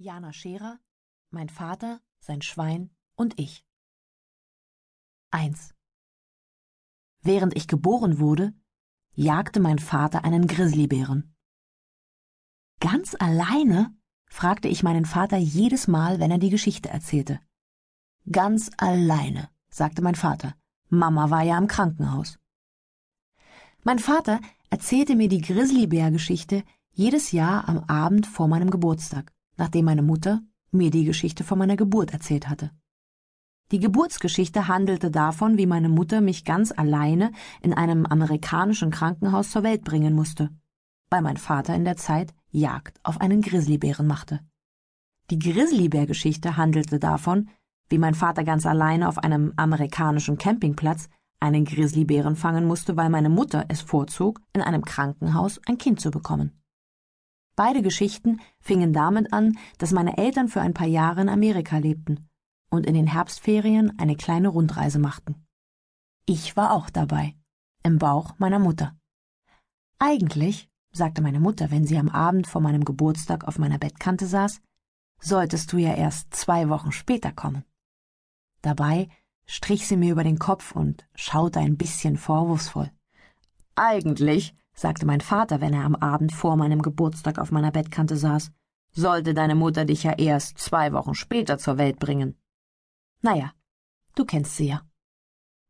Jana Scherer, mein Vater, sein Schwein und ich. 1. Während ich geboren wurde, jagte mein Vater einen Grizzlybären. Ganz alleine? fragte ich meinen Vater jedes Mal, wenn er die Geschichte erzählte. Ganz alleine, sagte mein Vater. Mama war ja im Krankenhaus. Mein Vater erzählte mir die Grizzlybär-Geschichte jedes Jahr am Abend vor meinem Geburtstag, nachdem meine Mutter mir die Geschichte von meiner Geburt erzählt hatte. Die Geburtsgeschichte handelte davon, wie meine Mutter mich ganz alleine in einem amerikanischen Krankenhaus zur Welt bringen musste, weil mein Vater in der Zeit Jagd auf einen Grizzlybären machte. Die Grizzlybär-Geschichte handelte davon, wie mein Vater ganz alleine auf einem amerikanischen Campingplatz einen Grizzlybären fangen musste, weil meine Mutter es vorzog, in einem Krankenhaus ein Kind zu bekommen. Beide Geschichten fingen damit an, dass meine Eltern für ein paar Jahre in Amerika lebten und in den Herbstferien eine kleine Rundreise machten. Ich war auch dabei, im Bauch meiner Mutter. Eigentlich, sagte meine Mutter, wenn sie am Abend vor meinem Geburtstag auf meiner Bettkante saß, solltest du ja erst zwei Wochen später kommen. Dabei strich sie mir über den Kopf und schaute ein bisschen vorwurfsvoll. Eigentlich, sagte mein Vater, wenn er am Abend vor meinem Geburtstag auf meiner Bettkante saß, sollte deine Mutter dich ja erst zwei Wochen später zur Welt bringen. Naja, du kennst sie ja.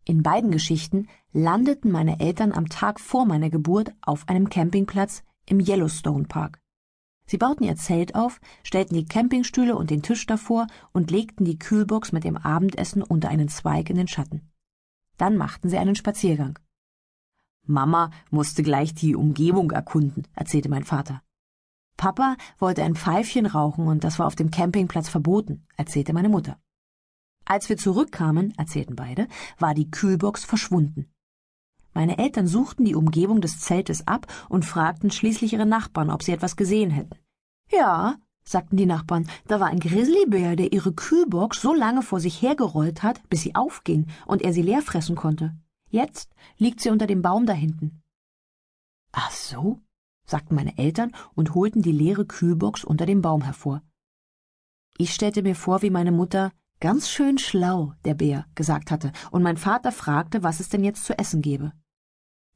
In beiden Geschichten landeten meine Eltern am Tag vor meiner Geburt auf einem Campingplatz im Yellowstone Park. Sie bauten ihr Zelt auf, stellten die Campingstühle und den Tisch davor und legten die Kühlbox mit dem Abendessen unter einen Zweig in den Schatten. Dann machten sie einen Spaziergang. Mama musste gleich die Umgebung erkunden, erzählte mein Vater. Papa wollte ein Pfeifchen rauchen und das war auf dem Campingplatz verboten, erzählte meine Mutter. Als wir zurückkamen, erzählten beide, war die Kühlbox verschwunden. Meine Eltern suchten die Umgebung des Zeltes ab und fragten schließlich ihre Nachbarn, ob sie etwas gesehen hätten. Ja, sagten die Nachbarn, da war ein Grizzlybär, der ihre Kühlbox so lange vor sich hergerollt hat, bis sie aufging und er sie leer fressen konnte. Jetzt liegt sie unter dem Baum da hinten. Ach so, sagten meine Eltern und holten die leere Kühlbox unter dem Baum hervor. Ich stellte mir vor, wie meine Mutter Ganz schön schlau, der Bär, gesagt hatte, und mein Vater fragte, was es denn jetzt zu essen gebe.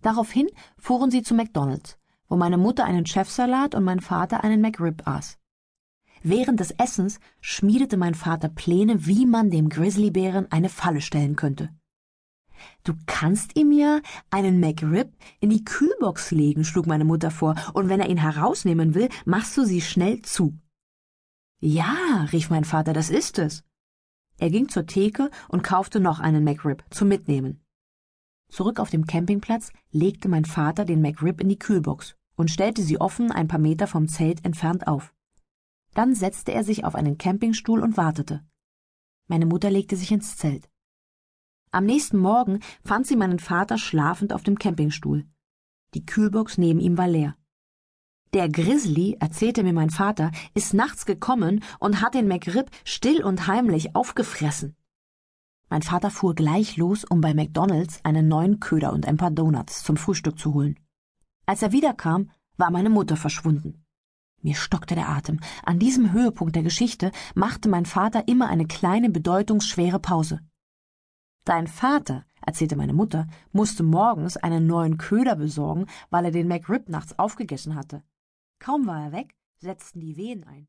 Daraufhin fuhren sie zu McDonald's, wo meine Mutter einen Chefsalat und mein Vater einen McRib aß. Während des Essens schmiedete mein Vater Pläne, wie man dem Grizzlybären eine Falle stellen könnte. Du kannst ihm ja einen McRib in die Kühlbox legen, schlug meine Mutter vor, und wenn er ihn herausnehmen will, machst du sie schnell zu. Ja, rief mein Vater, das ist es. Er ging zur Theke und kaufte noch einen McRib zum Mitnehmen. Zurück auf dem Campingplatz legte mein Vater den McRib in die Kühlbox und stellte sie offen ein paar Meter vom Zelt entfernt auf. Dann setzte er sich auf einen Campingstuhl und wartete. Meine Mutter legte sich ins Zelt. Am nächsten Morgen fand sie meinen Vater schlafend auf dem Campingstuhl. Die Kühlbox neben ihm war leer. Der Grizzly, erzählte mir mein Vater, ist nachts gekommen und hat den McRib still und heimlich aufgefressen. Mein Vater fuhr gleich los, um bei McDonalds einen neuen Köder und ein paar Donuts zum Frühstück zu holen. Als er wiederkam, war meine Mutter verschwunden. Mir stockte der Atem. An diesem Höhepunkt der Geschichte machte mein Vater immer eine kleine, bedeutungsschwere Pause. Dein Vater, erzählte meine Mutter, musste morgens einen neuen Köder besorgen, weil er den McRib nachts aufgegessen hatte. Kaum war er weg, setzten die Wehen ein.